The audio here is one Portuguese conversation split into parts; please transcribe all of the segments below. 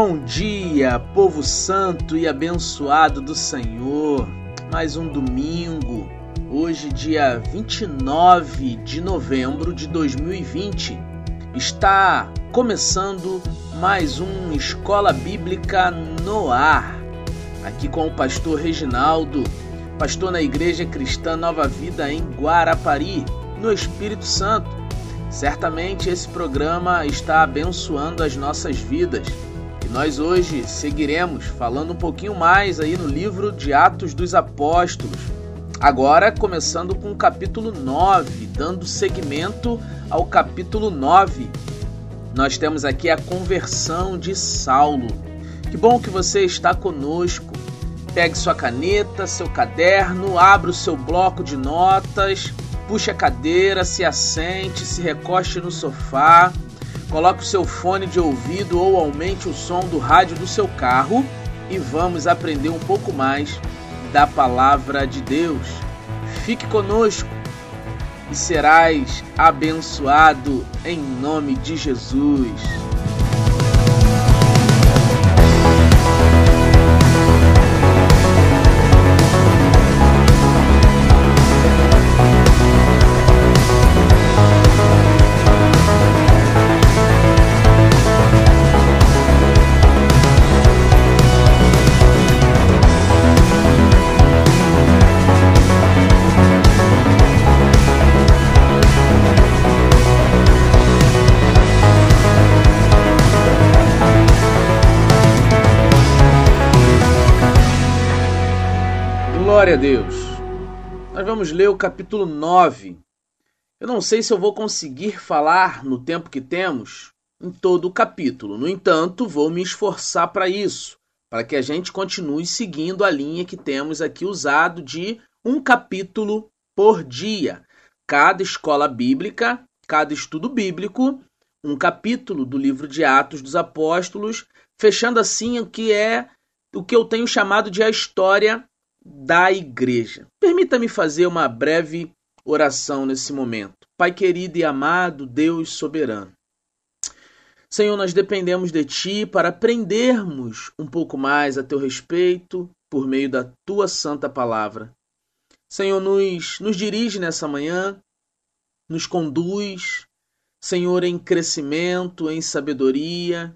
Bom dia, povo santo e abençoado do Senhor. Mais um domingo, hoje, dia 29 de novembro de 2020. Está começando mais um Escola Bíblica no Ar. Aqui com o pastor Reginaldo, pastor na Igreja Cristã Nova Vida em Guarapari, no Espírito Santo. Certamente esse programa está abençoando as nossas vidas nós hoje seguiremos falando um pouquinho mais aí no livro de Atos dos Apóstolos. Agora começando com o capítulo 9, dando seguimento ao capítulo 9. Nós temos aqui a conversão de Saulo. Que bom que você está conosco. Pegue sua caneta, seu caderno, abra o seu bloco de notas, puxe a cadeira, se assente, se recoste no sofá Coloque o seu fone de ouvido ou aumente o som do rádio do seu carro e vamos aprender um pouco mais da palavra de Deus. Fique conosco e serás abençoado em nome de Jesus. Glória a Deus. Nós vamos ler o capítulo 9. Eu não sei se eu vou conseguir falar no tempo que temos em todo o capítulo. No entanto, vou me esforçar para isso, para que a gente continue seguindo a linha que temos aqui usado de um capítulo por dia. Cada escola bíblica, cada estudo bíblico, um capítulo do livro de Atos dos Apóstolos, fechando assim o que é o que eu tenho chamado de a história da igreja. Permita-me fazer uma breve oração nesse momento. Pai querido e amado, Deus soberano. Senhor, nós dependemos de Ti para aprendermos um pouco mais a Teu respeito por meio da Tua santa palavra. Senhor, nos, nos dirige nessa manhã, nos conduz, Senhor, em crescimento, em sabedoria,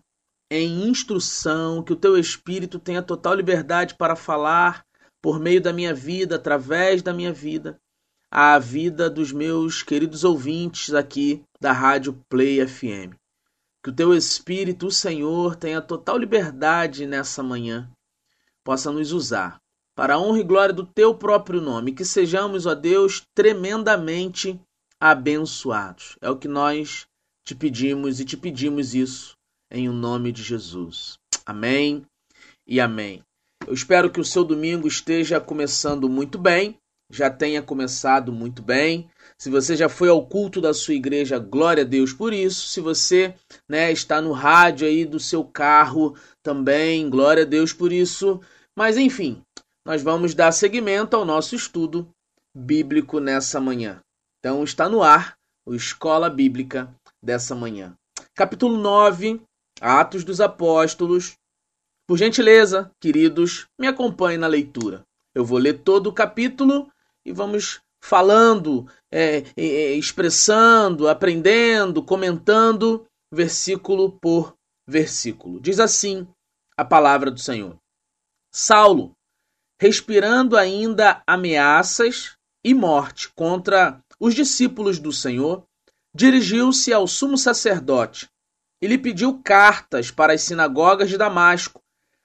em instrução, que o Teu Espírito tenha total liberdade para falar por meio da minha vida, através da minha vida, à vida dos meus queridos ouvintes aqui da Rádio Play FM. Que o teu Espírito, o Senhor, tenha total liberdade nessa manhã, possa nos usar para a honra e glória do teu próprio nome, que sejamos, ó Deus, tremendamente abençoados. É o que nós te pedimos e te pedimos isso em o nome de Jesus. Amém e amém. Eu espero que o seu domingo esteja começando muito bem, já tenha começado muito bem. Se você já foi ao culto da sua igreja, glória a Deus por isso. Se você né, está no rádio aí do seu carro, também, glória a Deus por isso. Mas enfim, nós vamos dar seguimento ao nosso estudo bíblico nessa manhã. Então está no ar o Escola Bíblica dessa manhã. Capítulo 9, Atos dos Apóstolos, por gentileza, queridos, me acompanhe na leitura. Eu vou ler todo o capítulo e vamos falando, é, é, expressando, aprendendo, comentando, versículo por versículo. Diz assim a palavra do Senhor: Saulo, respirando ainda ameaças e morte contra os discípulos do Senhor, dirigiu-se ao sumo sacerdote e lhe pediu cartas para as sinagogas de Damasco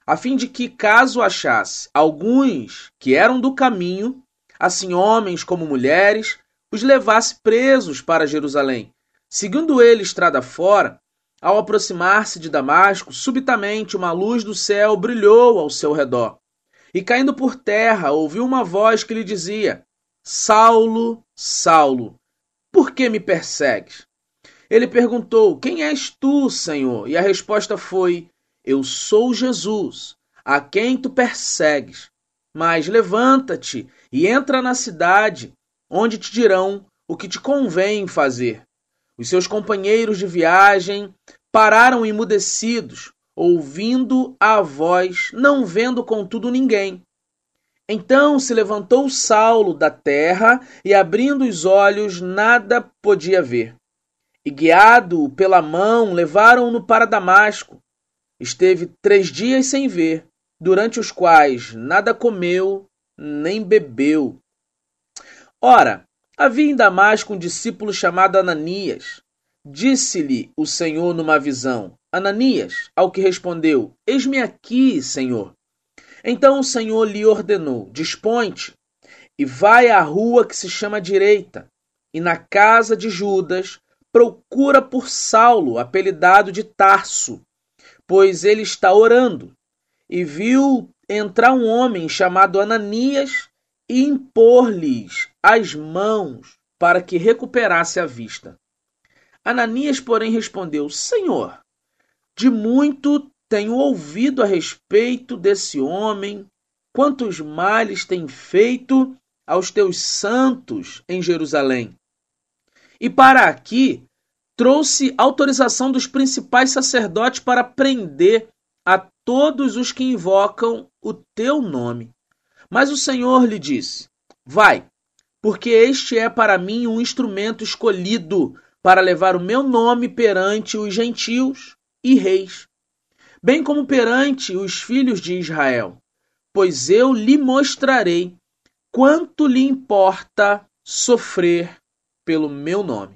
a fim de que, caso achasse alguns que eram do caminho, assim homens como mulheres, os levasse presos para Jerusalém. Seguindo ele estrada fora, ao aproximar-se de Damasco, subitamente uma luz do céu brilhou ao seu redor. E caindo por terra, ouviu uma voz que lhe dizia: Saulo, Saulo, por que me persegues? Ele perguntou: Quem és tu, Senhor? E a resposta foi: eu sou Jesus, a quem tu persegues. Mas levanta-te e entra na cidade, onde te dirão o que te convém fazer. Os seus companheiros de viagem pararam emudecidos, ouvindo a voz, não vendo contudo ninguém. Então se levantou Saulo da terra e, abrindo os olhos, nada podia ver. E, guiado pela mão, levaram-no para Damasco. Esteve três dias sem ver, durante os quais nada comeu nem bebeu. Ora, havia em Damasco um discípulo chamado Ananias. Disse-lhe o Senhor numa visão: Ananias, ao que respondeu: Eis-me aqui, Senhor. Então o Senhor lhe ordenou: Dispõe-te e vai à rua que se chama Direita, e na casa de Judas procura por Saulo, apelidado de Tarso, pois ele está orando. E viu entrar um homem chamado Ananias e impor-lhes as mãos para que recuperasse a vista. Ananias, porém, respondeu: Senhor, de muito tenho ouvido a respeito desse homem, quantos males tem feito aos teus santos em Jerusalém. E para aqui trouxe autorização dos principais sacerdotes para prender a todos os que invocam o teu nome. Mas o Senhor lhe disse: Vai, porque este é para mim um instrumento escolhido para levar o meu nome perante os gentios e reis, bem como perante os filhos de Israel, pois eu lhe mostrarei quanto lhe importa sofrer pelo meu nome.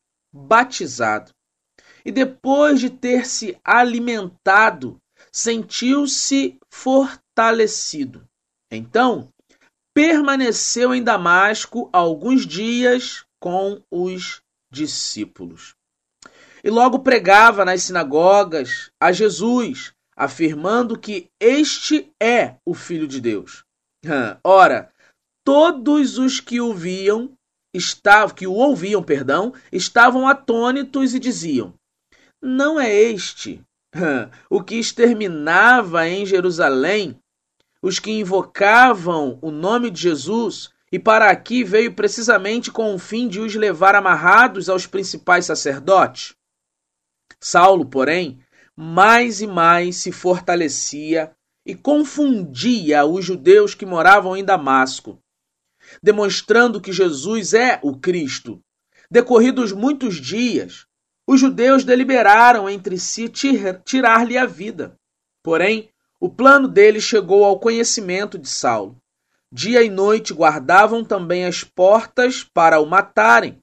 batizado. E depois de ter se alimentado, sentiu-se fortalecido. Então, permaneceu em Damasco alguns dias com os discípulos. E logo pregava nas sinagogas a Jesus, afirmando que este é o Filho de Deus. Ora, todos os que o viam, estavam, que o ouviam, perdão, estavam atônitos e diziam: Não é este o que exterminava em Jerusalém os que invocavam o nome de Jesus e para aqui veio precisamente com o fim de os levar amarrados aos principais sacerdotes? Saulo, porém, mais e mais se fortalecia e confundia os judeus que moravam em Damasco, demonstrando que Jesus é o Cristo. Decorridos muitos dias, os judeus deliberaram entre si tirar-lhe a vida. Porém, o plano deles chegou ao conhecimento de Saulo. Dia e noite guardavam também as portas para o matarem.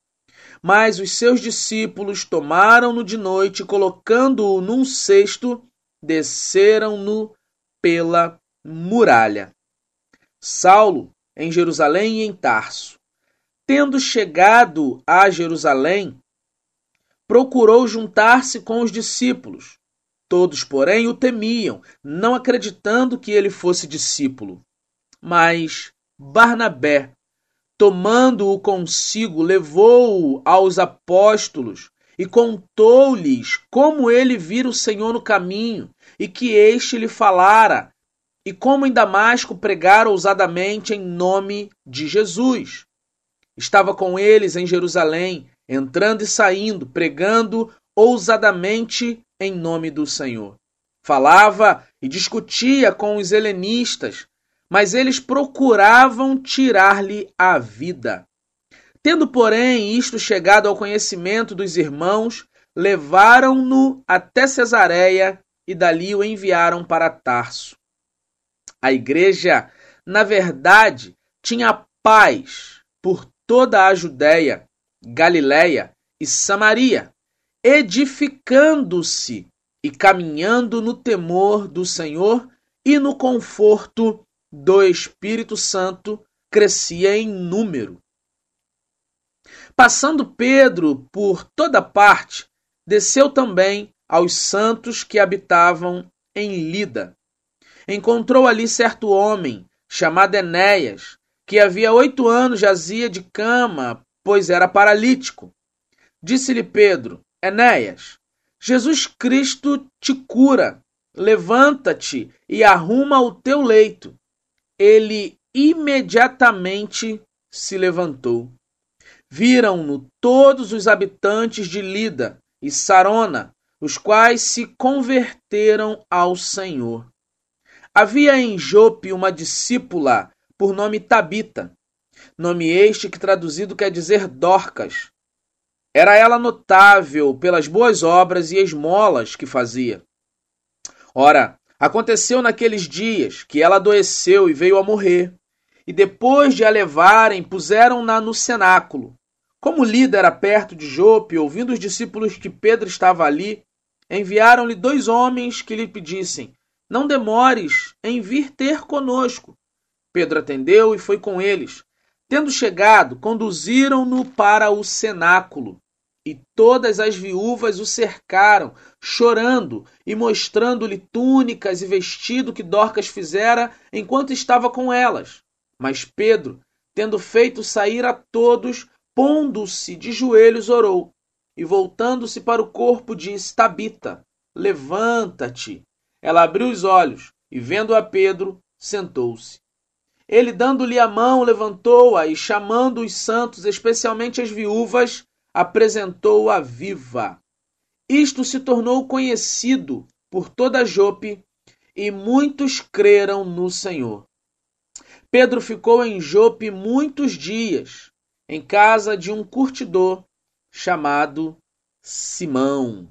Mas os seus discípulos tomaram-no de noite, colocando-o num cesto, desceram-no pela muralha. Saulo, em Jerusalém e em Tarso. Tendo chegado a Jerusalém, procurou juntar-se com os discípulos. Todos, porém, o temiam, não acreditando que ele fosse discípulo. Mas Barnabé, tomando-o consigo, levou-o aos apóstolos e contou-lhes como ele vira o Senhor no caminho e que este lhe falara, e como em Damasco pregara ousadamente em nome de Jesus. Estava com eles em Jerusalém, entrando e saindo, pregando ousadamente em nome do Senhor. Falava e discutia com os helenistas, mas eles procuravam tirar-lhe a vida. Tendo, porém, isto chegado ao conhecimento dos irmãos, levaram-no até Cesareia e dali o enviaram para Tarso. A igreja, na verdade, tinha paz por toda a Judéia, Galiléia e Samaria, edificando-se e caminhando no temor do Senhor e no conforto do Espírito Santo crescia em número. Passando Pedro por toda parte, desceu também aos santos que habitavam em Lida. Encontrou ali certo homem, chamado Enéas, que havia oito anos jazia de cama, pois era paralítico. Disse-lhe Pedro: Enéas, Jesus Cristo te cura. Levanta-te e arruma o teu leito. Ele imediatamente se levantou. Viram-no todos os habitantes de Lida e Sarona, os quais se converteram ao Senhor. Havia em Jope uma discípula por nome Tabita, nome este que traduzido quer dizer Dorcas. Era ela notável pelas boas obras e esmolas que fazia. Ora, aconteceu naqueles dias que ela adoeceu e veio a morrer. E depois de a levarem, puseram-na no cenáculo. Como Lida era perto de Jope, ouvindo os discípulos que Pedro estava ali, enviaram-lhe dois homens que lhe pedissem: Não demores em vir ter conosco. Pedro atendeu e foi com eles. Tendo chegado, conduziram-no para o cenáculo. E todas as viúvas o cercaram, chorando e mostrando-lhe túnicas e vestido que Dorcas fizera enquanto estava com elas. Mas Pedro, tendo feito sair a todos, pondo-se de joelhos, orou. E voltando-se para o corpo, disse: Tabita, levanta-te. Ela abriu os olhos e, vendo a Pedro, sentou-se. Ele, dando-lhe a mão, levantou-a e, chamando os santos, especialmente as viúvas, apresentou-a viva. Isto se tornou conhecido por toda Jope e muitos creram no Senhor. Pedro ficou em Jope muitos dias, em casa de um curtidor chamado Simão.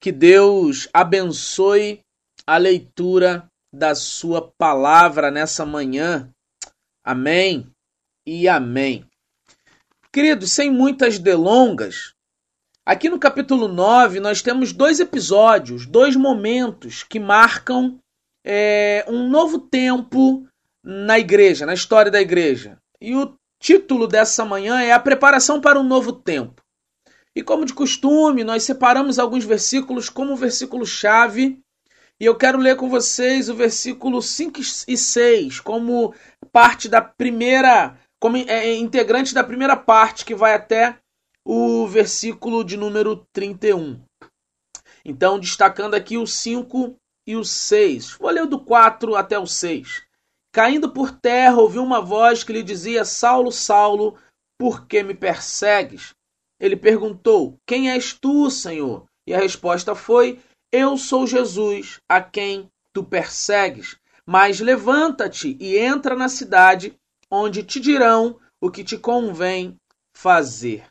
Que Deus abençoe a leitura da Sua palavra nessa manhã. Amém e amém. Queridos, sem muitas delongas, aqui no capítulo 9 nós temos dois episódios, dois momentos que marcam é, um novo tempo na igreja, na história da igreja. E o título dessa manhã é A Preparação para um Novo Tempo. E como de costume, nós separamos alguns versículos como versículo-chave. E eu quero ler com vocês o versículo 5 e 6 como parte da primeira como é, é integrante da primeira parte, que vai até o versículo de número 31. Então, destacando aqui o 5 e o 6. Vou ler do 4 até o 6. Caindo por terra, ouviu uma voz que lhe dizia: Saulo, Saulo, por que me persegues? Ele perguntou: Quem és tu, Senhor? E a resposta foi: Eu sou Jesus, a quem tu persegues. Mas levanta-te e entra na cidade, onde te dirão o que te convém fazer.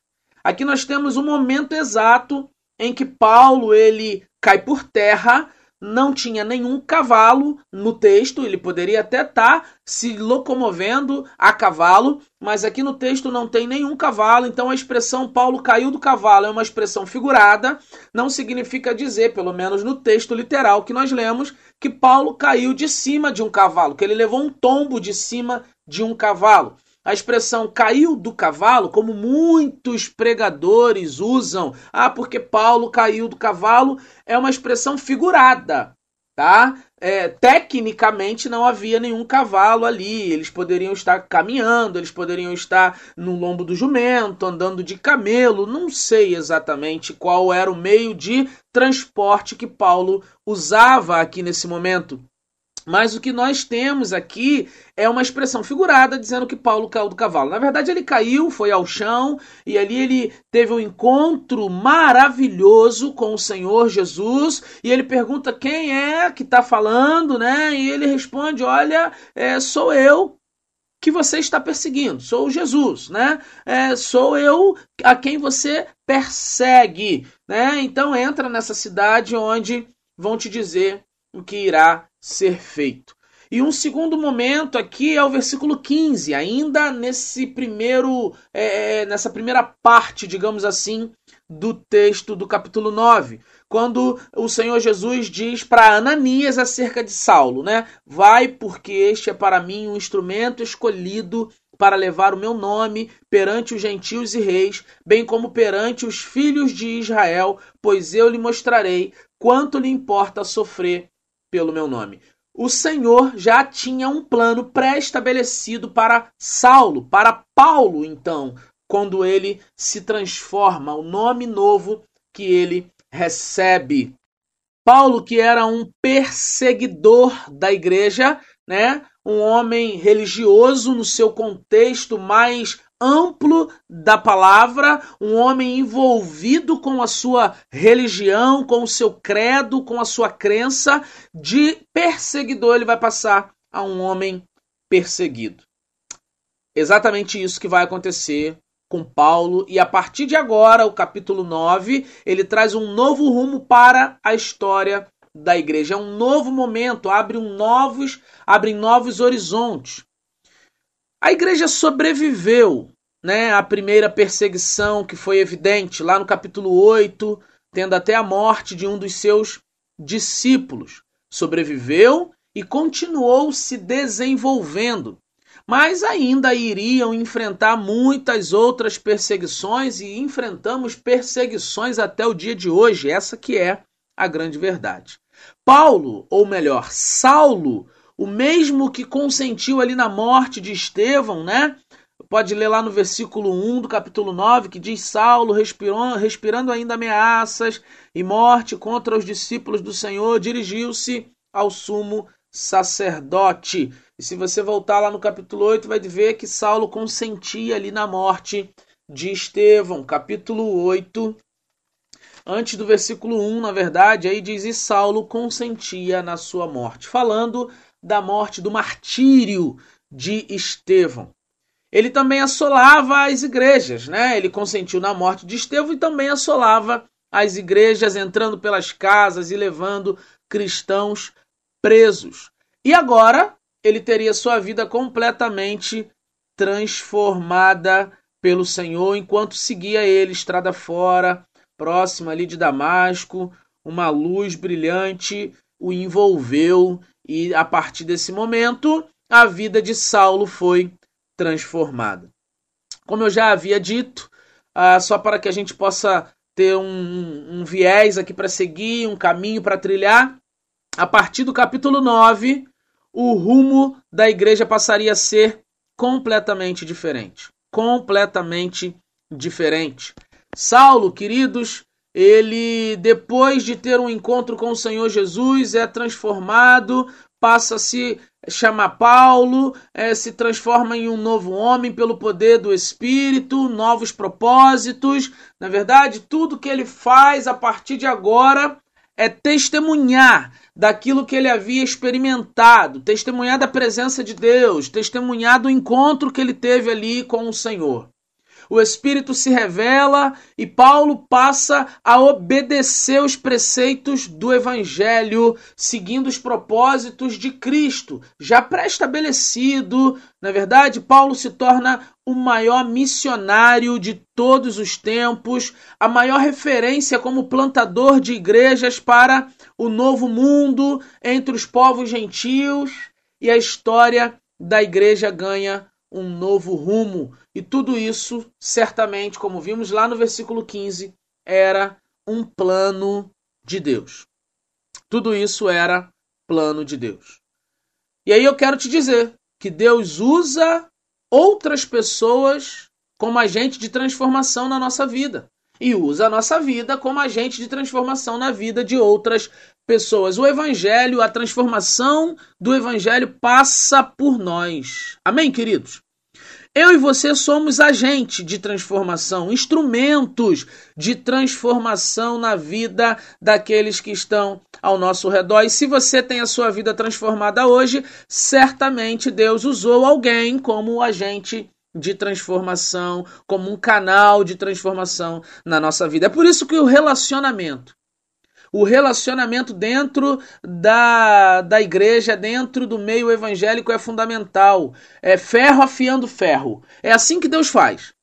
Aqui nós temos um momento exato em que Paulo ele cai por terra, não tinha nenhum cavalo no texto, ele poderia até estar tá se locomovendo a cavalo, mas aqui no texto não tem nenhum cavalo, então a expressão Paulo caiu do cavalo é uma expressão figurada, não significa dizer, pelo menos no texto literal que nós lemos, que Paulo caiu de cima de um cavalo, que ele levou um tombo de cima de um cavalo. A expressão caiu do cavalo, como muitos pregadores usam, ah, porque Paulo caiu do cavalo, é uma expressão figurada, tá? É, tecnicamente não havia nenhum cavalo ali, eles poderiam estar caminhando, eles poderiam estar no lombo do jumento, andando de camelo, não sei exatamente qual era o meio de transporte que Paulo usava aqui nesse momento. Mas o que nós temos aqui é uma expressão figurada dizendo que Paulo caiu do cavalo. Na verdade, ele caiu, foi ao chão e ali ele teve um encontro maravilhoso com o Senhor Jesus e ele pergunta quem é que está falando, né? E ele responde: Olha, é, sou eu que você está perseguindo, sou Jesus, né? É, sou eu a quem você persegue, né? Então entra nessa cidade onde vão te dizer o que irá ser feito. E um segundo momento aqui é o versículo 15, ainda nesse primeiro, é, é, nessa primeira parte, digamos assim, do texto do capítulo 9, quando o Senhor Jesus diz para Ananias acerca de Saulo, né? Vai, porque este é para mim um instrumento escolhido para levar o meu nome perante os gentios e reis, bem como perante os filhos de Israel, pois eu lhe mostrarei quanto lhe importa sofrer pelo meu nome. O Senhor já tinha um plano pré-estabelecido para Saulo, para Paulo, então, quando ele se transforma, o nome novo que ele recebe. Paulo, que era um perseguidor da igreja, né? Um homem religioso no seu contexto mais amplo da palavra, um homem envolvido com a sua religião, com o seu credo, com a sua crença, de perseguidor ele vai passar a um homem perseguido. Exatamente isso que vai acontecer com Paulo, e a partir de agora, o capítulo 9, ele traz um novo rumo para a história da igreja. É um novo momento, abre um novos, abre novos horizontes. A igreja sobreviveu, né, à primeira perseguição que foi evidente lá no capítulo 8, tendo até a morte de um dos seus discípulos. Sobreviveu e continuou se desenvolvendo mas ainda iriam enfrentar muitas outras perseguições e enfrentamos perseguições até o dia de hoje, essa que é a grande verdade. Paulo, ou melhor, Saulo, o mesmo que consentiu ali na morte de Estevão, né? Pode ler lá no versículo 1 do capítulo 9, que diz: Saulo, respirou, respirando ainda ameaças e morte contra os discípulos do Senhor, dirigiu-se ao sumo sacerdote. E se você voltar lá no capítulo 8, vai ver que Saulo consentia ali na morte de Estevão. Capítulo 8, antes do versículo 1, na verdade, aí diz: E Saulo consentia na sua morte, falando da morte, do martírio de Estevão. Ele também assolava as igrejas, né? Ele consentiu na morte de Estevão e também assolava as igrejas, entrando pelas casas e levando cristãos presos. E agora ele teria sua vida completamente transformada pelo Senhor enquanto seguia ele estrada fora, próxima ali de Damasco, uma luz brilhante o envolveu e a partir desse momento a vida de Saulo foi transformada. Como eu já havia dito, ah, só para que a gente possa ter um, um viés aqui para seguir, um caminho para trilhar, a partir do capítulo 9, o rumo da igreja passaria a ser completamente diferente. Completamente diferente. Saulo, queridos, ele, depois de ter um encontro com o Senhor Jesus, é transformado, passa a se chamar Paulo, é, se transforma em um novo homem pelo poder do Espírito, novos propósitos. Na verdade, tudo que ele faz a partir de agora é testemunhar daquilo que ele havia experimentado, testemunhar da presença de Deus, testemunhar do encontro que ele teve ali com o Senhor o Espírito se revela e Paulo passa a obedecer os preceitos do Evangelho, seguindo os propósitos de Cristo, já pré-estabelecido. Na verdade, Paulo se torna o maior missionário de todos os tempos, a maior referência como plantador de igrejas para o novo mundo entre os povos gentios, e a história da igreja ganha um novo rumo. E tudo isso, certamente, como vimos lá no versículo 15, era um plano de Deus. Tudo isso era plano de Deus. E aí eu quero te dizer que Deus usa outras pessoas como agente de transformação na nossa vida. E usa a nossa vida como agente de transformação na vida de outras pessoas. O Evangelho, a transformação do Evangelho passa por nós. Amém, queridos? Eu e você somos agentes de transformação, instrumentos de transformação na vida daqueles que estão ao nosso redor. E se você tem a sua vida transformada hoje, certamente Deus usou alguém como agente de transformação, como um canal de transformação na nossa vida. É por isso que o relacionamento o relacionamento dentro da, da igreja, dentro do meio evangélico é fundamental. É ferro afiando ferro. É assim que Deus faz.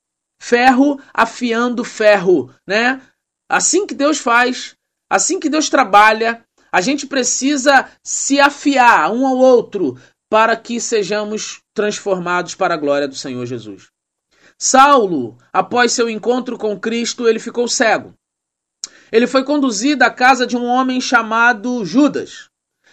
Ferro afiando ferro, né? Assim que Deus faz, assim que Deus trabalha, a gente precisa se afiar um ao outro para que sejamos transformados para a glória do Senhor Jesus. Saulo, após seu encontro com Cristo, ele ficou cego. Ele foi conduzido à casa de um homem chamado Judas.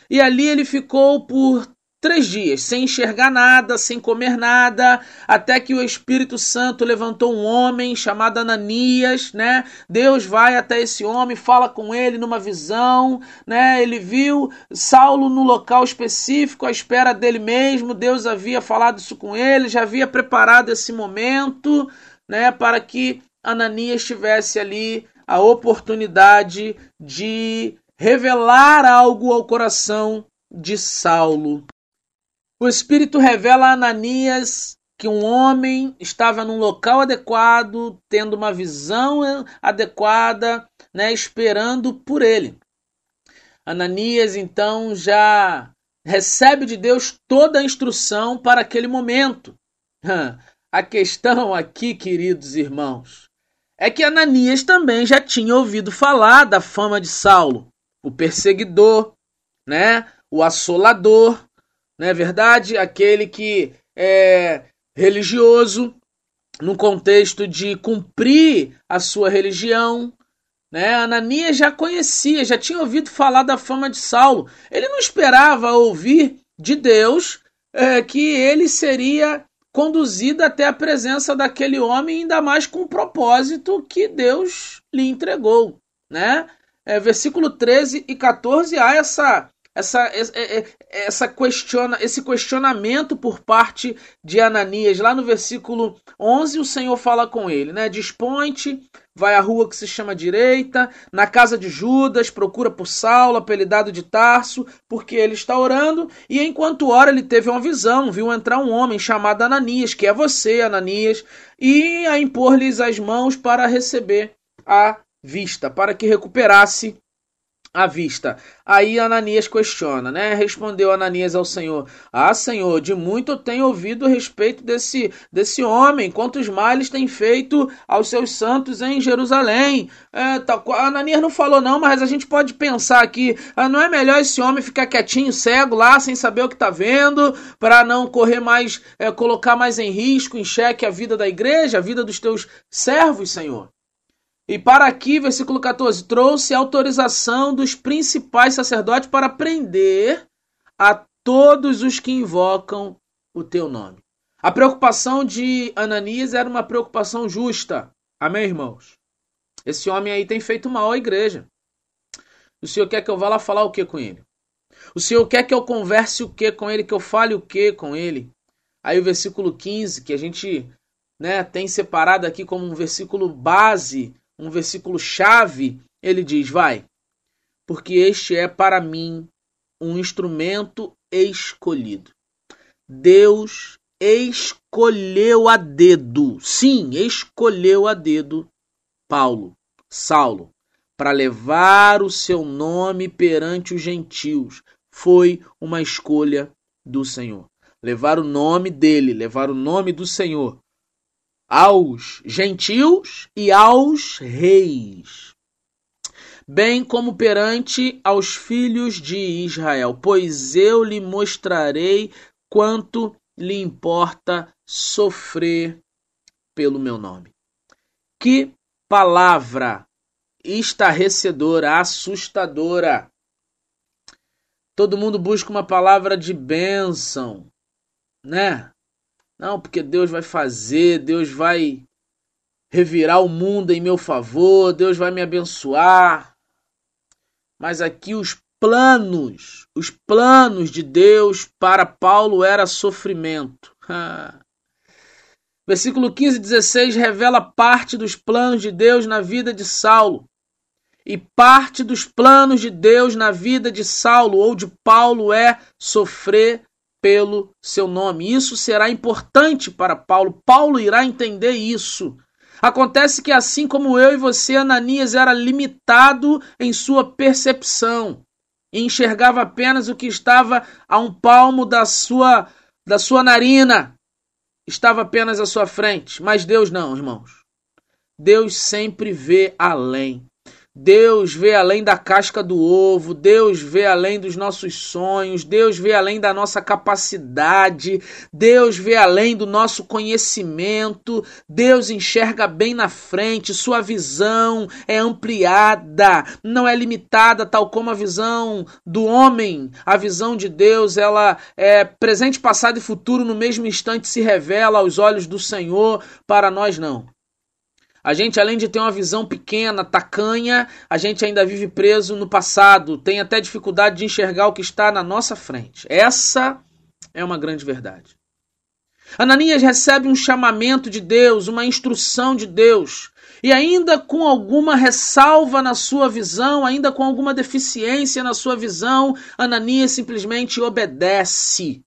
E ali ele ficou por três dias, sem enxergar nada, sem comer nada, até que o Espírito Santo levantou um homem chamado Ananias, né? Deus vai até esse homem, fala com ele numa visão, né? Ele viu Saulo no local específico, à espera dele mesmo. Deus havia falado isso com ele, já havia preparado esse momento, né? Para que Ananias tivesse ali a oportunidade de revelar algo ao coração de Saulo. O Espírito revela a Ananias que um homem estava num local adequado, tendo uma visão adequada, né, esperando por ele. Ananias então já recebe de Deus toda a instrução para aquele momento. A questão aqui, queridos irmãos, é que Ananias também já tinha ouvido falar da fama de Saulo, o perseguidor, né, o assolador, não é verdade? Aquele que é religioso no contexto de cumprir a sua religião. Né? Ananias já conhecia, já tinha ouvido falar da fama de Saulo. Ele não esperava ouvir de Deus é, que ele seria conduzido até a presença daquele homem, ainda mais com o propósito que Deus lhe entregou. Né? É, versículo 13 e 14 há essa essa, é, é, essa questiona, esse questionamento por parte de Ananias. Lá no versículo 11, o Senhor fala com ele, né? Dispõe-te, vai à rua que se chama direita, na casa de Judas, procura por Saulo, apelidado de Tarso, porque ele está orando. E enquanto ora, ele teve uma visão, viu entrar um homem chamado Ananias, que é você, Ananias, e a impor-lhes as mãos para receber a vista, para que recuperasse à vista. Aí Ananias questiona, né? Respondeu Ananias ao Senhor: Ah, Senhor, de muito tenho ouvido a respeito desse, desse homem, quantos males tem feito aos seus santos em Jerusalém. É, tá, Ananias não falou, não, mas a gente pode pensar aqui: ah, não é melhor esse homem ficar quietinho, cego lá, sem saber o que está vendo, para não correr mais, é, colocar mais em risco, em xeque a vida da igreja, a vida dos teus servos, Senhor? E para aqui, versículo 14, trouxe autorização dos principais sacerdotes para prender a todos os que invocam o teu nome. A preocupação de Ananias era uma preocupação justa. Amém, irmãos? Esse homem aí tem feito mal à igreja. O Senhor quer que eu vá lá falar o que com ele? O Senhor quer que eu converse o que com ele, que eu fale o que com ele? Aí o versículo 15, que a gente né, tem separado aqui como um versículo base um versículo chave, ele diz: Vai, porque este é para mim um instrumento escolhido. Deus escolheu a dedo, sim, escolheu a dedo Paulo, Saulo, para levar o seu nome perante os gentios. Foi uma escolha do Senhor. Levar o nome dele, levar o nome do Senhor aos gentios e aos reis, bem como perante aos filhos de Israel, pois eu lhe mostrarei quanto lhe importa sofrer pelo meu nome. Que palavra estarrecedora, assustadora. Todo mundo busca uma palavra de bênção, né? Não, porque Deus vai fazer, Deus vai revirar o mundo em meu favor, Deus vai me abençoar. Mas aqui os planos, os planos de Deus para Paulo era sofrimento. Versículo 15 e 16 revela parte dos planos de Deus na vida de Saulo. E parte dos planos de Deus na vida de Saulo ou de Paulo é sofrer pelo seu nome. Isso será importante para Paulo. Paulo irá entender isso. Acontece que, assim como eu e você, Ananias era limitado em sua percepção e enxergava apenas o que estava a um palmo da sua, da sua narina. Estava apenas à sua frente. Mas Deus não, irmãos. Deus sempre vê além. Deus vê além da casca do ovo, Deus vê além dos nossos sonhos, Deus vê além da nossa capacidade, Deus vê além do nosso conhecimento, Deus enxerga bem na frente, sua visão é ampliada, não é limitada tal como a visão do homem. A visão de Deus, ela é presente, passado e futuro no mesmo instante se revela aos olhos do Senhor, para nós não. A gente, além de ter uma visão pequena, tacanha, a gente ainda vive preso no passado, tem até dificuldade de enxergar o que está na nossa frente. Essa é uma grande verdade. Ananias recebe um chamamento de Deus, uma instrução de Deus, e ainda com alguma ressalva na sua visão, ainda com alguma deficiência na sua visão, Ananias simplesmente obedece.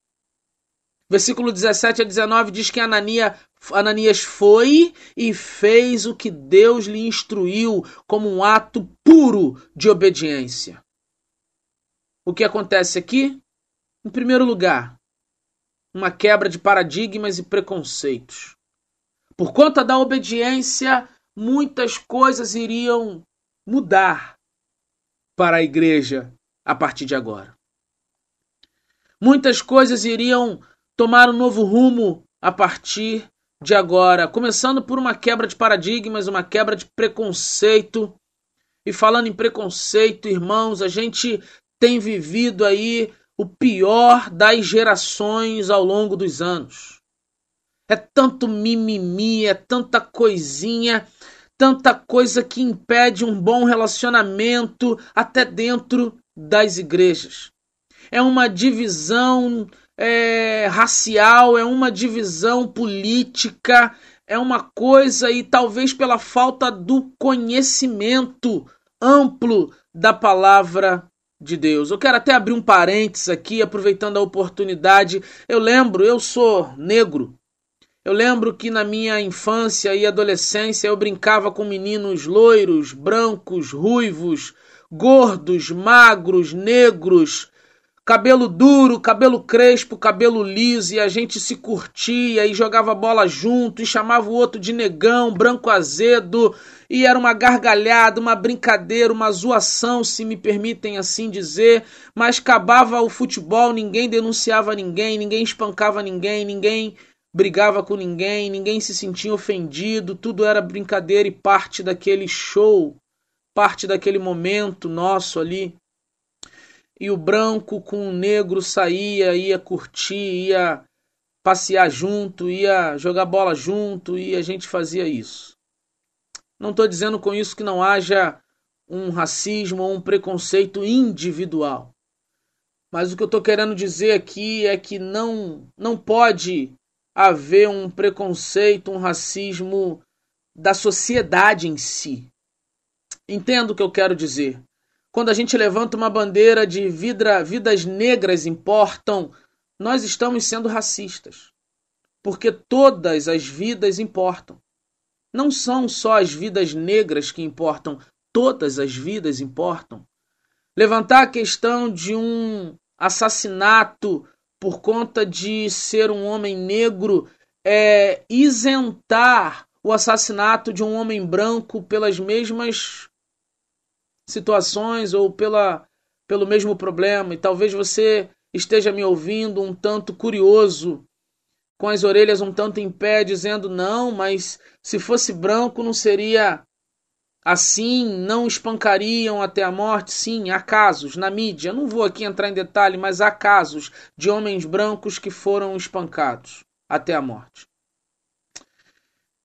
Versículo 17 a 19 diz que Anania, Ananias foi e fez o que Deus lhe instruiu como um ato puro de obediência. O que acontece aqui? Em primeiro lugar, uma quebra de paradigmas e preconceitos. Por conta da obediência, muitas coisas iriam mudar para a igreja a partir de agora. Muitas coisas iriam tomar um novo rumo a partir de agora, começando por uma quebra de paradigmas, uma quebra de preconceito. E falando em preconceito, irmãos, a gente tem vivido aí o pior das gerações ao longo dos anos. É tanto mimimi, é tanta coisinha, tanta coisa que impede um bom relacionamento até dentro das igrejas. É uma divisão é, racial, é uma divisão política, é uma coisa e talvez pela falta do conhecimento amplo da palavra de Deus. Eu quero até abrir um parênteses aqui, aproveitando a oportunidade. Eu lembro, eu sou negro. Eu lembro que na minha infância e adolescência eu brincava com meninos loiros, brancos, ruivos, gordos, magros, negros, cabelo duro, cabelo crespo, cabelo liso, e a gente se curtia e jogava bola junto e chamava o outro de negão, branco azedo, e era uma gargalhada, uma brincadeira, uma zoação, se me permitem assim dizer, mas acabava o futebol, ninguém denunciava ninguém, ninguém espancava ninguém, ninguém brigava com ninguém, ninguém se sentia ofendido, tudo era brincadeira e parte daquele show, parte daquele momento nosso ali e o branco com o negro saía, ia curtir, ia passear junto, ia jogar bola junto e a gente fazia isso. Não estou dizendo com isso que não haja um racismo ou um preconceito individual. Mas o que eu estou querendo dizer aqui é que não, não pode haver um preconceito, um racismo da sociedade em si. Entendo o que eu quero dizer. Quando a gente levanta uma bandeira de vidas negras importam, nós estamos sendo racistas. Porque todas as vidas importam. Não são só as vidas negras que importam, todas as vidas importam. Levantar a questão de um assassinato por conta de ser um homem negro é isentar o assassinato de um homem branco pelas mesmas situações ou pela, pelo mesmo problema, e talvez você esteja me ouvindo um tanto curioso, com as orelhas um tanto em pé, dizendo: não, mas se fosse branco não seria assim, não espancariam até a morte? Sim, há casos na mídia, não vou aqui entrar em detalhe, mas há casos de homens brancos que foram espancados até a morte.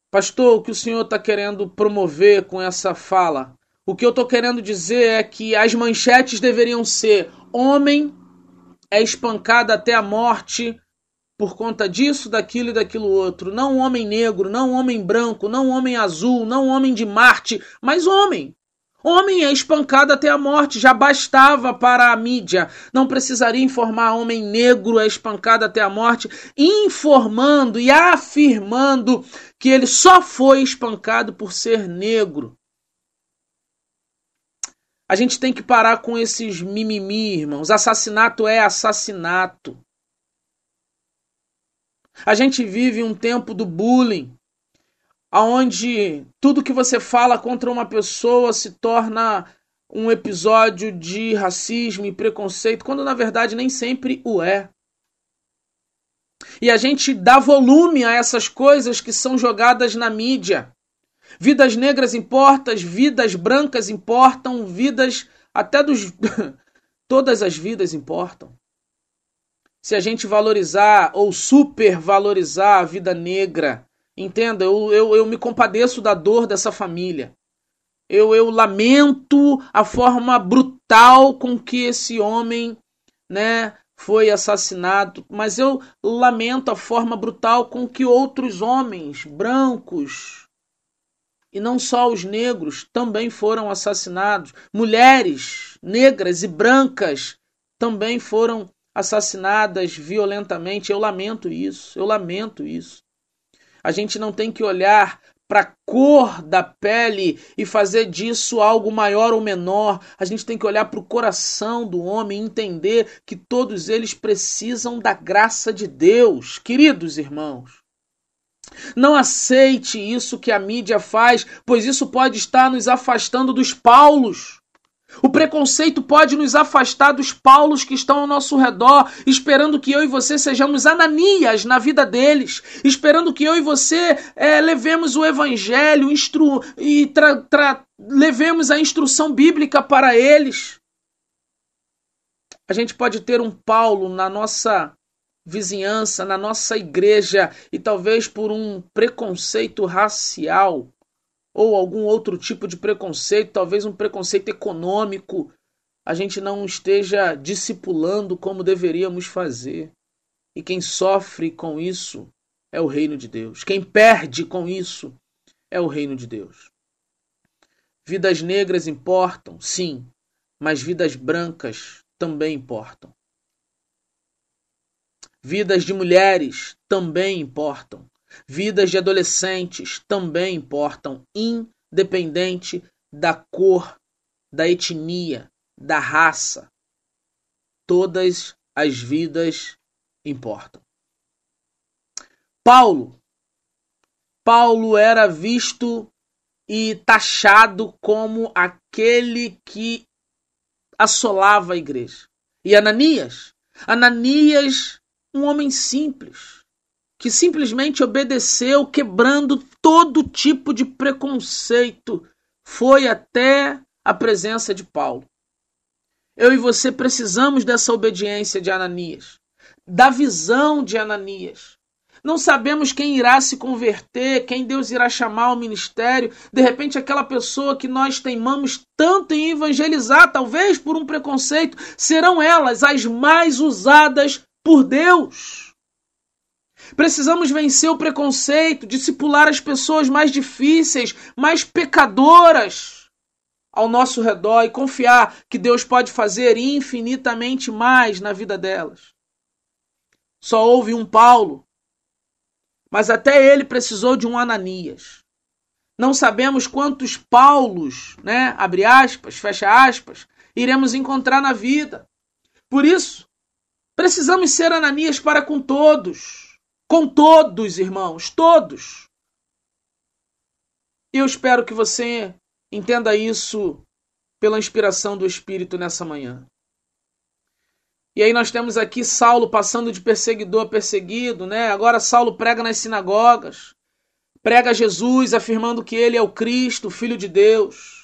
Pastor, o que o senhor está querendo promover com essa fala? O que eu estou querendo dizer é que as manchetes deveriam ser: homem é espancado até a morte por conta disso, daquilo e daquilo outro. Não homem negro, não homem branco, não homem azul, não homem de Marte, mas homem. Homem é espancado até a morte, já bastava para a mídia. Não precisaria informar homem negro é espancado até a morte, informando e afirmando que ele só foi espancado por ser negro. A gente tem que parar com esses mimimi, irmãos. Assassinato é assassinato. A gente vive um tempo do bullying. aonde tudo que você fala contra uma pessoa se torna um episódio de racismo e preconceito, quando na verdade nem sempre o é. E a gente dá volume a essas coisas que são jogadas na mídia. Vidas negras importam, vidas brancas importam, vidas até dos todas as vidas importam. Se a gente valorizar ou supervalorizar a vida negra, entenda, eu, eu, eu me compadeço da dor dessa família. Eu, eu lamento a forma brutal com que esse homem né, foi assassinado, mas eu lamento a forma brutal com que outros homens brancos e não só os negros também foram assassinados, mulheres negras e brancas também foram assassinadas violentamente. Eu lamento isso, eu lamento isso. A gente não tem que olhar para a cor da pele e fazer disso algo maior ou menor. A gente tem que olhar para o coração do homem e entender que todos eles precisam da graça de Deus. Queridos irmãos, não aceite isso que a mídia faz, pois isso pode estar nos afastando dos Paulos. O preconceito pode nos afastar dos Paulos que estão ao nosso redor, esperando que eu e você sejamos Ananias na vida deles, esperando que eu e você é, levemos o Evangelho instru e tra tra levemos a instrução bíblica para eles. A gente pode ter um Paulo na nossa vizinhança, na nossa igreja e talvez por um preconceito racial ou algum outro tipo de preconceito, talvez um preconceito econômico, a gente não esteja discipulando como deveríamos fazer. E quem sofre com isso é o reino de Deus. Quem perde com isso é o reino de Deus. Vidas negras importam, sim, mas vidas brancas também importam. Vidas de mulheres também importam. Vidas de adolescentes também importam, independente da cor, da etnia, da raça. Todas as vidas importam. Paulo. Paulo era visto e taxado como aquele que assolava a igreja. E Ananias? Ananias um homem simples, que simplesmente obedeceu, quebrando todo tipo de preconceito, foi até a presença de Paulo. Eu e você precisamos dessa obediência de Ananias, da visão de Ananias. Não sabemos quem irá se converter, quem Deus irá chamar ao ministério. De repente, aquela pessoa que nós teimamos tanto em evangelizar, talvez por um preconceito, serão elas as mais usadas por Deus. Precisamos vencer o preconceito, discipular as pessoas mais difíceis, mais pecadoras ao nosso redor e confiar que Deus pode fazer infinitamente mais na vida delas. Só houve um Paulo, mas até ele precisou de um Ananias. Não sabemos quantos Paulos, né, abre aspas, fecha aspas, iremos encontrar na vida. Por isso, Precisamos ser Ananias para com todos. Com todos, irmãos, todos. Eu espero que você entenda isso pela inspiração do Espírito nessa manhã. E aí nós temos aqui Saulo passando de perseguidor a perseguido, né? Agora Saulo prega nas sinagogas, prega Jesus afirmando que ele é o Cristo, o Filho de Deus.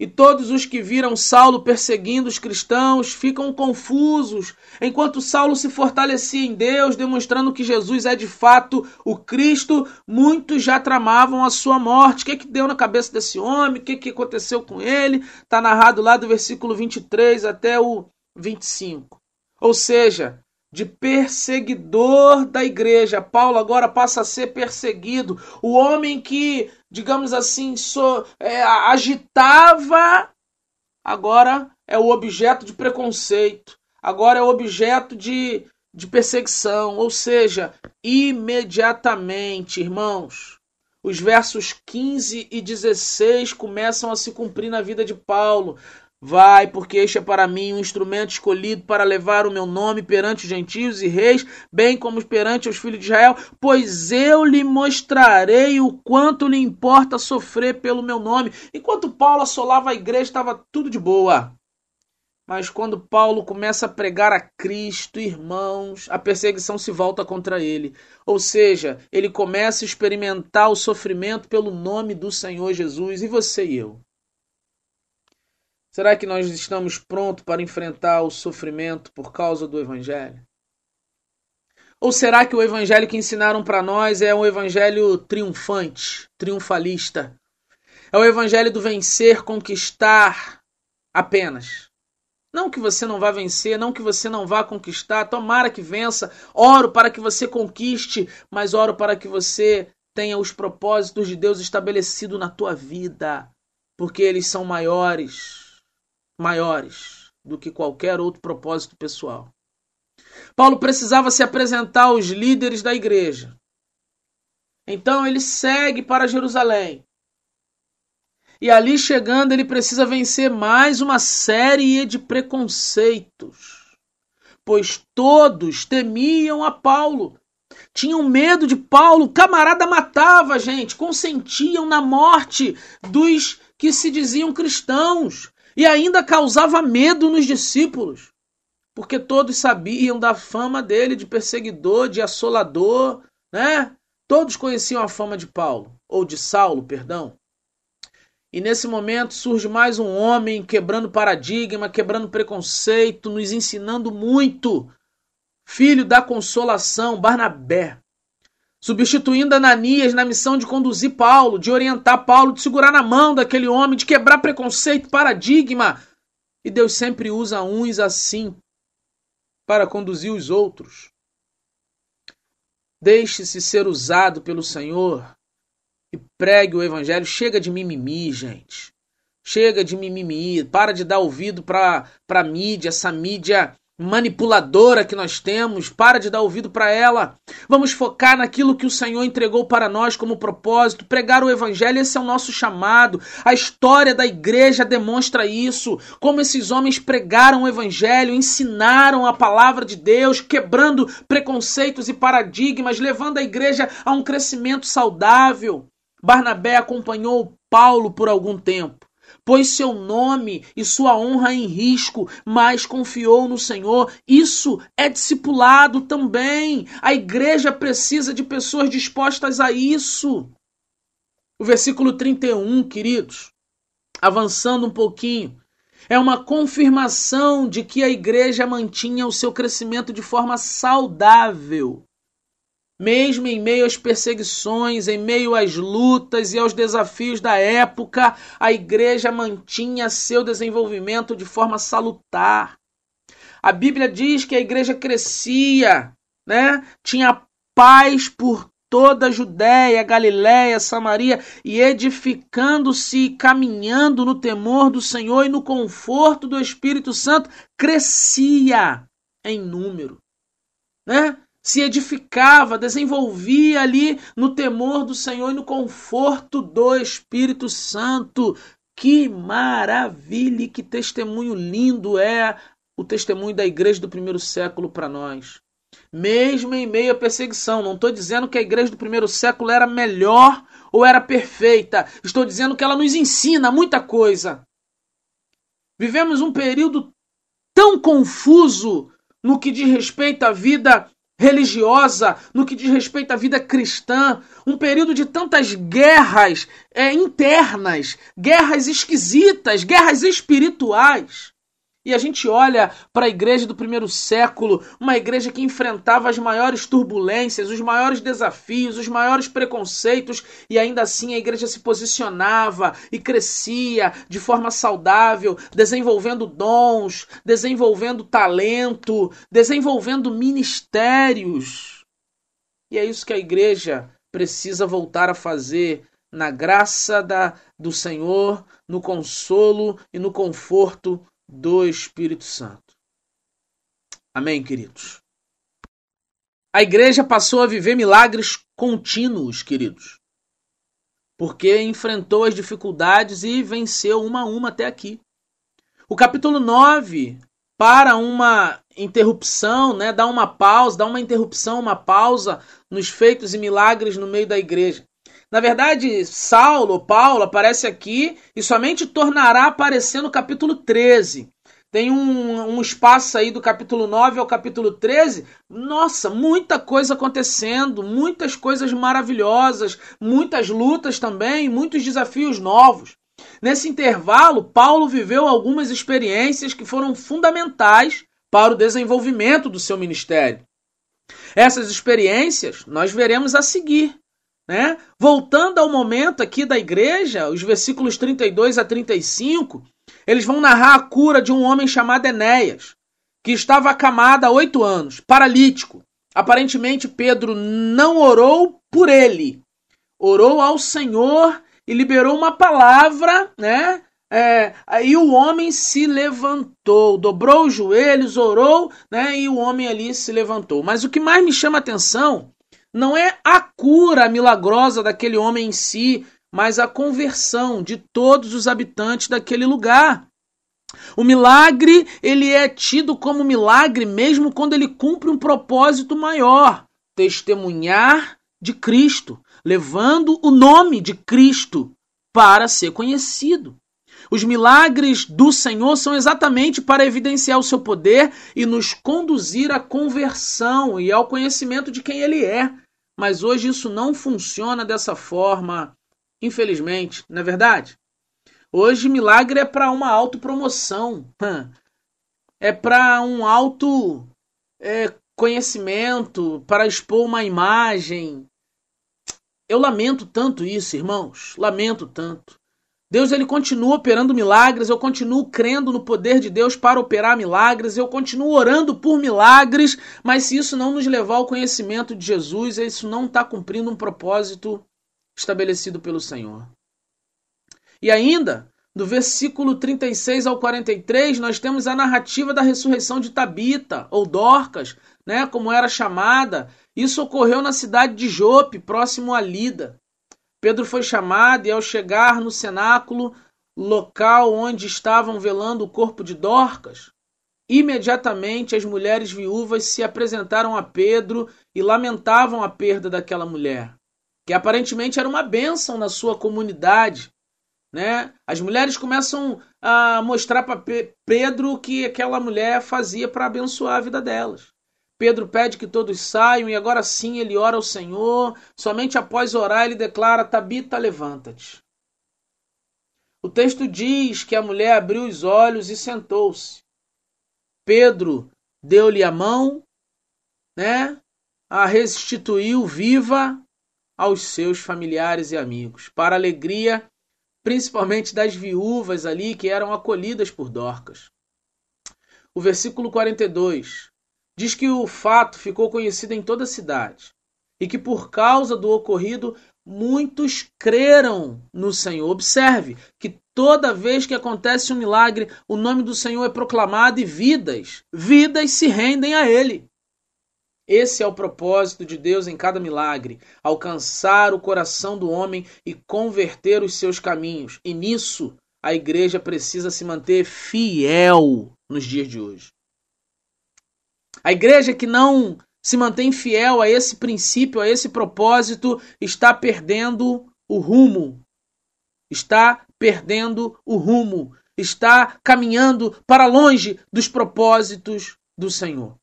E todos os que viram Saulo perseguindo os cristãos ficam confusos, enquanto Saulo se fortalecia em Deus, demonstrando que Jesus é de fato o Cristo, muitos já tramavam a sua morte. O que, é que deu na cabeça desse homem? O que, é que aconteceu com ele? Está narrado lá do versículo 23 até o 25. Ou seja, de perseguidor da igreja. Paulo agora passa a ser perseguido. O homem que, digamos assim, so, é, agitava, agora é o objeto de preconceito. Agora é o objeto de, de perseguição. Ou seja, imediatamente, irmãos. Os versos 15 e 16 começam a se cumprir na vida de Paulo. Vai, porque este é para mim um instrumento escolhido para levar o meu nome perante os gentios e reis, bem como perante os filhos de Israel, pois eu lhe mostrarei o quanto lhe importa sofrer pelo meu nome. Enquanto Paulo assolava a igreja, estava tudo de boa. Mas quando Paulo começa a pregar a Cristo, irmãos, a perseguição se volta contra ele. Ou seja, ele começa a experimentar o sofrimento pelo nome do Senhor Jesus. E você e eu? Será que nós estamos prontos para enfrentar o sofrimento por causa do Evangelho? Ou será que o Evangelho que ensinaram para nós é um Evangelho triunfante, triunfalista? É o Evangelho do vencer, conquistar apenas. Não que você não vá vencer, não que você não vá conquistar, tomara que vença. Oro para que você conquiste, mas oro para que você tenha os propósitos de Deus estabelecidos na tua vida, porque eles são maiores maiores do que qualquer outro propósito pessoal. Paulo precisava se apresentar aos líderes da igreja. Então ele segue para Jerusalém. E ali chegando, ele precisa vencer mais uma série de preconceitos, pois todos temiam a Paulo. Tinham medo de Paulo, camarada matava gente, consentiam na morte dos que se diziam cristãos e ainda causava medo nos discípulos, porque todos sabiam da fama dele de perseguidor, de assolador, né? Todos conheciam a fama de Paulo, ou de Saulo, perdão. E nesse momento surge mais um homem quebrando paradigma, quebrando preconceito, nos ensinando muito. Filho da consolação, Barnabé substituindo Ananias na missão de conduzir Paulo, de orientar Paulo, de segurar na mão daquele homem, de quebrar preconceito, paradigma. E Deus sempre usa uns assim para conduzir os outros. Deixe-se ser usado pelo Senhor e pregue o evangelho. Chega de mimimi, gente. Chega de mimimi. Para de dar ouvido para a mídia, essa mídia manipuladora que nós temos, para de dar ouvido para ela. Vamos focar naquilo que o Senhor entregou para nós como propósito, pregar o evangelho, esse é o nosso chamado. A história da igreja demonstra isso, como esses homens pregaram o evangelho, ensinaram a palavra de Deus, quebrando preconceitos e paradigmas, levando a igreja a um crescimento saudável. Barnabé acompanhou Paulo por algum tempo pôs seu nome e sua honra em risco, mas confiou no Senhor. Isso é discipulado também. A igreja precisa de pessoas dispostas a isso. O versículo 31, queridos, avançando um pouquinho, é uma confirmação de que a igreja mantinha o seu crescimento de forma saudável. Mesmo em meio às perseguições, em meio às lutas e aos desafios da época, a igreja mantinha seu desenvolvimento de forma salutar. A Bíblia diz que a igreja crescia, né? Tinha paz por toda a Judéia, Galiléia, Samaria, e edificando-se e caminhando no temor do Senhor e no conforto do Espírito Santo, crescia em número, né? Se edificava, desenvolvia ali no temor do Senhor e no conforto do Espírito Santo. Que maravilha, que testemunho lindo é o testemunho da igreja do primeiro século para nós. Mesmo em meio à perseguição, não estou dizendo que a igreja do primeiro século era melhor ou era perfeita, estou dizendo que ela nos ensina muita coisa. Vivemos um período tão confuso no que diz respeito à vida religiosa, no que diz respeito à vida cristã, um período de tantas guerras é, internas, guerras esquisitas, guerras espirituais. E a gente olha para a igreja do primeiro século, uma igreja que enfrentava as maiores turbulências, os maiores desafios, os maiores preconceitos, e ainda assim a igreja se posicionava e crescia de forma saudável, desenvolvendo dons, desenvolvendo talento, desenvolvendo ministérios. E é isso que a igreja precisa voltar a fazer na graça da, do Senhor, no consolo e no conforto do Espírito Santo. Amém, queridos? A igreja passou a viver milagres contínuos, queridos, porque enfrentou as dificuldades e venceu uma a uma até aqui. O capítulo 9 para uma interrupção, né? dá uma pausa, dá uma interrupção, uma pausa nos feitos e milagres no meio da igreja. Na verdade, Saulo, Paulo, aparece aqui e somente tornará a aparecer no capítulo 13. Tem um, um espaço aí do capítulo 9 ao capítulo 13. Nossa, muita coisa acontecendo, muitas coisas maravilhosas, muitas lutas também, muitos desafios novos. Nesse intervalo, Paulo viveu algumas experiências que foram fundamentais para o desenvolvimento do seu ministério. Essas experiências nós veremos a seguir. Né? Voltando ao momento aqui da igreja, os versículos 32 a 35, eles vão narrar a cura de um homem chamado Enéas, que estava acamado há oito anos, paralítico. Aparentemente, Pedro não orou por ele, orou ao Senhor e liberou uma palavra, né? É, aí o homem se levantou, dobrou os joelhos, orou, né? E o homem ali se levantou. Mas o que mais me chama atenção não é a cura milagrosa daquele homem em si, mas a conversão de todos os habitantes daquele lugar. O milagre, ele é tido como milagre mesmo quando ele cumpre um propósito maior, testemunhar de Cristo, levando o nome de Cristo para ser conhecido. Os milagres do Senhor são exatamente para evidenciar o seu poder e nos conduzir à conversão e ao conhecimento de quem Ele é. Mas hoje isso não funciona dessa forma, infelizmente, não é verdade? Hoje milagre é para uma autopromoção, é para um auto é, conhecimento, para expor uma imagem, eu lamento tanto isso, irmãos. Lamento tanto. Deus ele continua operando milagres, eu continuo crendo no poder de Deus para operar milagres, eu continuo orando por milagres, mas se isso não nos levar ao conhecimento de Jesus, isso não está cumprindo um propósito estabelecido pelo Senhor. E ainda, do versículo 36 ao 43, nós temos a narrativa da ressurreição de Tabita, ou Dorcas, né, como era chamada, isso ocorreu na cidade de Jope, próximo a Lida. Pedro foi chamado e, ao chegar no cenáculo, local onde estavam velando o corpo de Dorcas, imediatamente as mulheres viúvas se apresentaram a Pedro e lamentavam a perda daquela mulher, que aparentemente era uma bênção na sua comunidade. Né? As mulheres começam a mostrar para Pedro o que aquela mulher fazia para abençoar a vida delas. Pedro pede que todos saiam e agora sim ele ora ao Senhor. Somente após orar ele declara: Tabita, levanta-te. O texto diz que a mulher abriu os olhos e sentou-se. Pedro deu-lhe a mão, né? A restituiu viva aos seus familiares e amigos, para alegria principalmente das viúvas ali que eram acolhidas por Dorcas. O versículo 42 diz que o fato ficou conhecido em toda a cidade e que por causa do ocorrido muitos creram no Senhor. Observe que toda vez que acontece um milagre, o nome do Senhor é proclamado e vidas, vidas se rendem a ele. Esse é o propósito de Deus em cada milagre: alcançar o coração do homem e converter os seus caminhos. E nisso a igreja precisa se manter fiel nos dias de hoje. A igreja que não se mantém fiel a esse princípio, a esse propósito, está perdendo o rumo. Está perdendo o rumo. Está caminhando para longe dos propósitos do Senhor.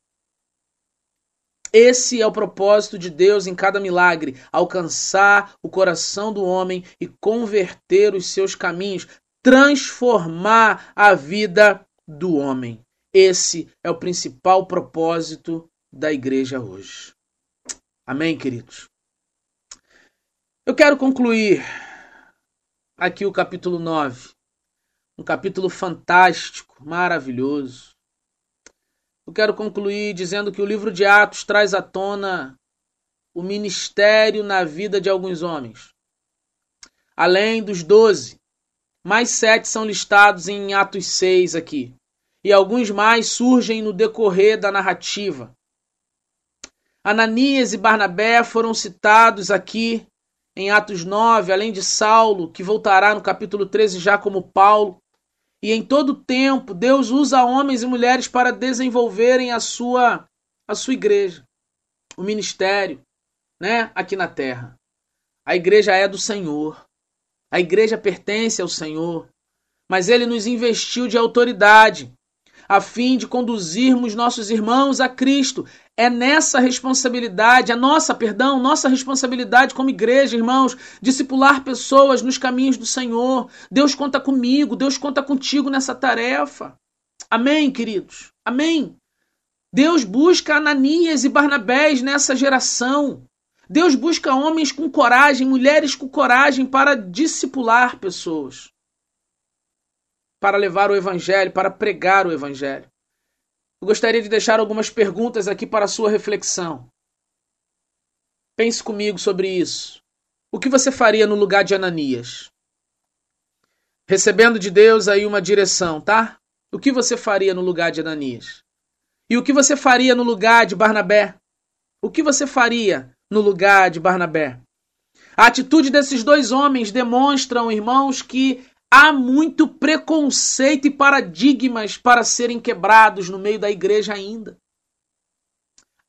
Esse é o propósito de Deus em cada milagre: alcançar o coração do homem e converter os seus caminhos, transformar a vida do homem. Esse é o principal propósito da igreja hoje. Amém, queridos? Eu quero concluir aqui o capítulo 9. Um capítulo fantástico, maravilhoso. Eu quero concluir dizendo que o livro de Atos traz à tona o ministério na vida de alguns homens. Além dos doze, mais sete são listados em Atos 6 aqui e alguns mais surgem no decorrer da narrativa. Ananias e Barnabé foram citados aqui em Atos 9, além de Saulo, que voltará no capítulo 13 já como Paulo. E em todo tempo, Deus usa homens e mulheres para desenvolverem a sua a sua igreja, o ministério, né, aqui na terra. A igreja é do Senhor. A igreja pertence ao Senhor, mas ele nos investiu de autoridade a fim de conduzirmos nossos irmãos a Cristo. É nessa responsabilidade, a nossa, perdão, nossa responsabilidade como igreja, irmãos, discipular pessoas nos caminhos do Senhor. Deus conta comigo, Deus conta contigo nessa tarefa. Amém, queridos? Amém. Deus busca Ananias e Barnabés nessa geração. Deus busca homens com coragem, mulheres com coragem para discipular pessoas para levar o Evangelho, para pregar o Evangelho. Eu gostaria de deixar algumas perguntas aqui para a sua reflexão. Pense comigo sobre isso. O que você faria no lugar de Ananias? Recebendo de Deus aí uma direção, tá? O que você faria no lugar de Ananias? E o que você faria no lugar de Barnabé? O que você faria no lugar de Barnabé? A atitude desses dois homens demonstram, irmãos, que Há muito preconceito e paradigmas para serem quebrados no meio da igreja ainda.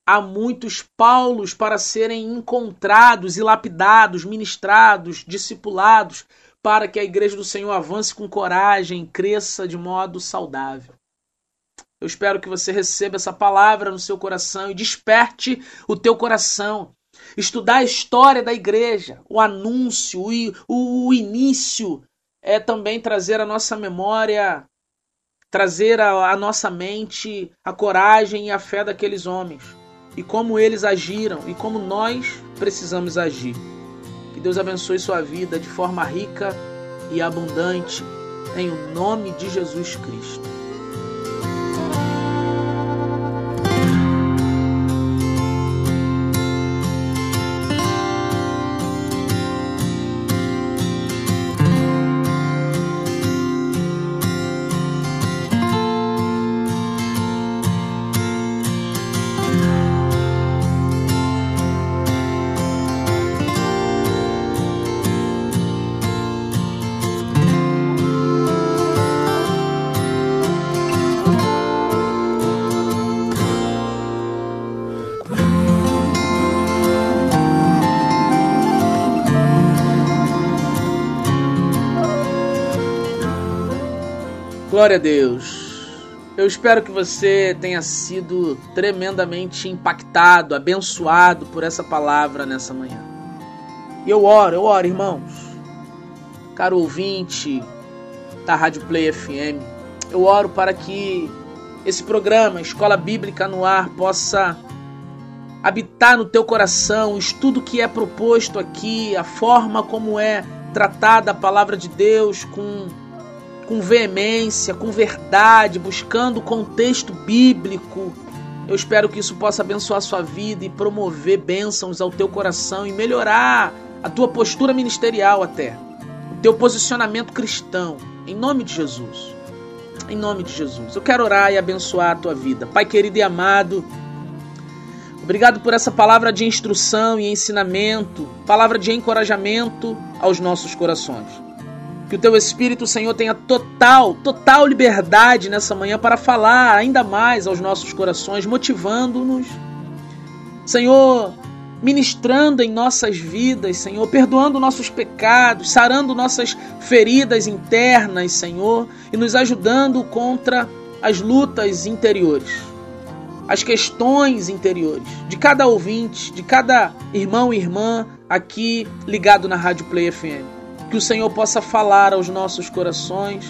Há muitos Paulos para serem encontrados e lapidados, ministrados, discipulados, para que a igreja do Senhor avance com coragem, cresça de modo saudável. Eu espero que você receba essa palavra no seu coração e desperte o teu coração. Estudar a história da igreja, o anúncio, o, o, o início é também trazer a nossa memória, trazer a, a nossa mente a coragem e a fé daqueles homens e como eles agiram e como nós precisamos agir. Que Deus abençoe sua vida de forma rica e abundante, em o nome de Jesus Cristo. Glória a Deus. Eu espero que você tenha sido tremendamente impactado, abençoado por essa palavra nessa manhã. E eu oro, eu oro, irmãos. Caro ouvinte da Rádio Play FM, eu oro para que esse programa, Escola Bíblica no Ar, possa habitar no teu coração, o estudo que é proposto aqui, a forma como é tratada a palavra de Deus com com veemência, com verdade, buscando o contexto bíblico. Eu espero que isso possa abençoar a sua vida e promover bênçãos ao teu coração e melhorar a tua postura ministerial até, o teu posicionamento cristão, em nome de Jesus. Em nome de Jesus. Eu quero orar e abençoar a tua vida. Pai querido e amado, obrigado por essa palavra de instrução e ensinamento, palavra de encorajamento aos nossos corações. Que o teu Espírito, Senhor, tenha total, total liberdade nessa manhã para falar ainda mais aos nossos corações, motivando-nos. Senhor, ministrando em nossas vidas, Senhor, perdoando nossos pecados, sarando nossas feridas internas, Senhor, e nos ajudando contra as lutas interiores, as questões interiores de cada ouvinte, de cada irmão e irmã aqui ligado na Rádio Play FM. Que o Senhor possa falar aos nossos corações,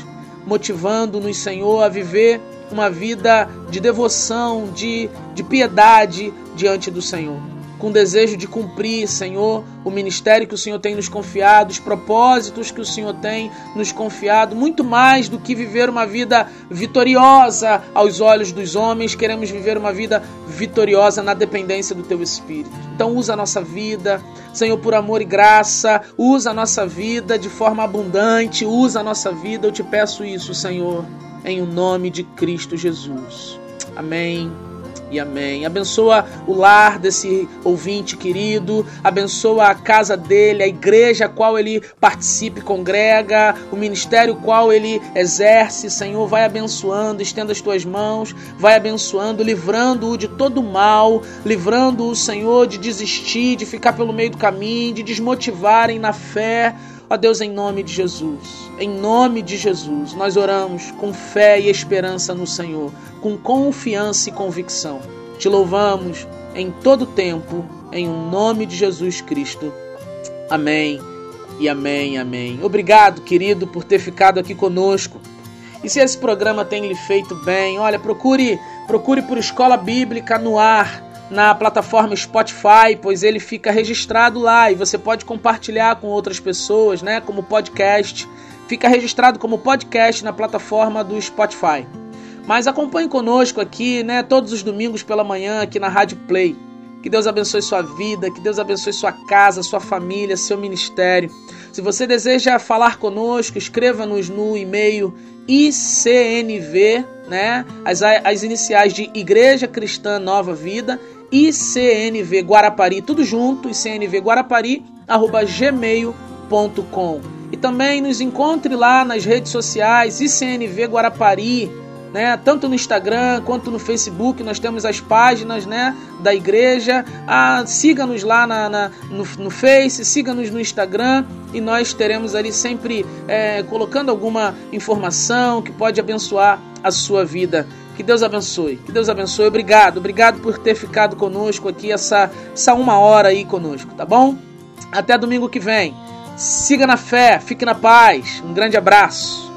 motivando-nos, Senhor, a viver uma vida de devoção, de, de piedade diante do Senhor com desejo de cumprir, Senhor, o ministério que o Senhor tem nos confiado, os propósitos que o Senhor tem nos confiado, muito mais do que viver uma vida vitoriosa aos olhos dos homens, queremos viver uma vida vitoriosa na dependência do Teu Espírito. Então, usa a nossa vida, Senhor, por amor e graça, usa a nossa vida de forma abundante, usa a nossa vida, eu te peço isso, Senhor, em o nome de Cristo Jesus. Amém e amém. Abençoa o lar desse ouvinte querido, abençoa a casa dele, a igreja a qual ele participe, congrega, o ministério qual ele exerce. Senhor, vai abençoando, estenda as tuas mãos, vai abençoando, livrando-o de todo mal, livrando o Senhor de desistir, de ficar pelo meio do caminho, de desmotivarem na fé. Ó Deus, em nome de Jesus, em nome de Jesus, nós oramos com fé e esperança no Senhor, com confiança e convicção. Te louvamos em todo tempo, em nome de Jesus Cristo. Amém e amém, amém. Obrigado, querido, por ter ficado aqui conosco. E se esse programa tem lhe feito bem, olha, procure, procure por Escola Bíblica no ar na plataforma Spotify, pois ele fica registrado lá e você pode compartilhar com outras pessoas, né, como podcast. Fica registrado como podcast na plataforma do Spotify. Mas acompanhe conosco aqui, né, todos os domingos pela manhã aqui na Rádio Play. Que Deus abençoe sua vida, que Deus abençoe sua casa, sua família, seu ministério. Se você deseja falar conosco, escreva-nos no e-mail ICNV, né? As, as iniciais de Igreja Cristã Nova Vida, ICNV Guarapari, tudo junto, ICNV Guarapari, arroba gmail.com. E também nos encontre lá nas redes sociais, ICNV Guarapari, né? Tanto no Instagram quanto no Facebook, nós temos as páginas, né, da igreja. Ah, siga-nos lá na, na no, no, Face, siga-nos no Instagram e nós teremos ali sempre é, colocando alguma informação que pode abençoar a sua vida. Que Deus abençoe. Que Deus abençoe. Obrigado. Obrigado por ter ficado conosco aqui essa, essa uma hora aí conosco, tá bom? Até domingo que vem. Siga na fé, fique na paz. Um grande abraço.